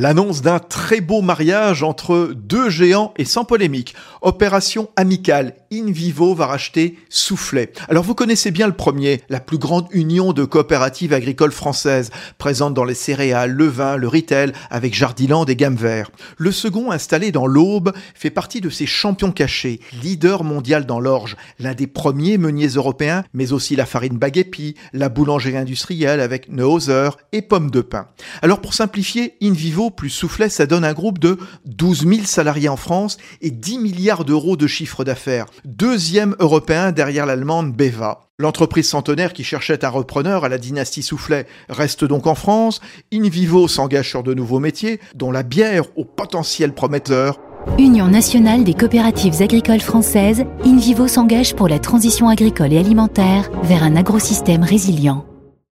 L'annonce d'un très beau mariage entre deux géants et sans polémique. Opération amicale. In Vivo va racheter Soufflet. Alors vous connaissez bien le premier, la plus grande union de coopératives agricoles françaises, présente dans les céréales, le vin, le retail, avec Jardiland et Gamme Vert. Le second, installé dans l'Aube, fait partie de ces champions cachés, leader mondial dans l'orge, l'un des premiers meuniers européens, mais aussi la farine baguepi, la boulangerie industrielle avec Neuhauser et pommes de pain. Alors pour simplifier, In Vivo plus Soufflet, ça donne un groupe de 12 000 salariés en France et 10 milliards d'euros de chiffre d'affaires. Deuxième européen derrière l'allemande Beva. L'entreprise centenaire qui cherchait un repreneur à la dynastie Soufflet reste donc en France. In Vivo s'engage sur de nouveaux métiers, dont la bière au potentiel prometteur. Union nationale des coopératives agricoles françaises, In Vivo s'engage pour la transition agricole et alimentaire vers un agrosystème résilient.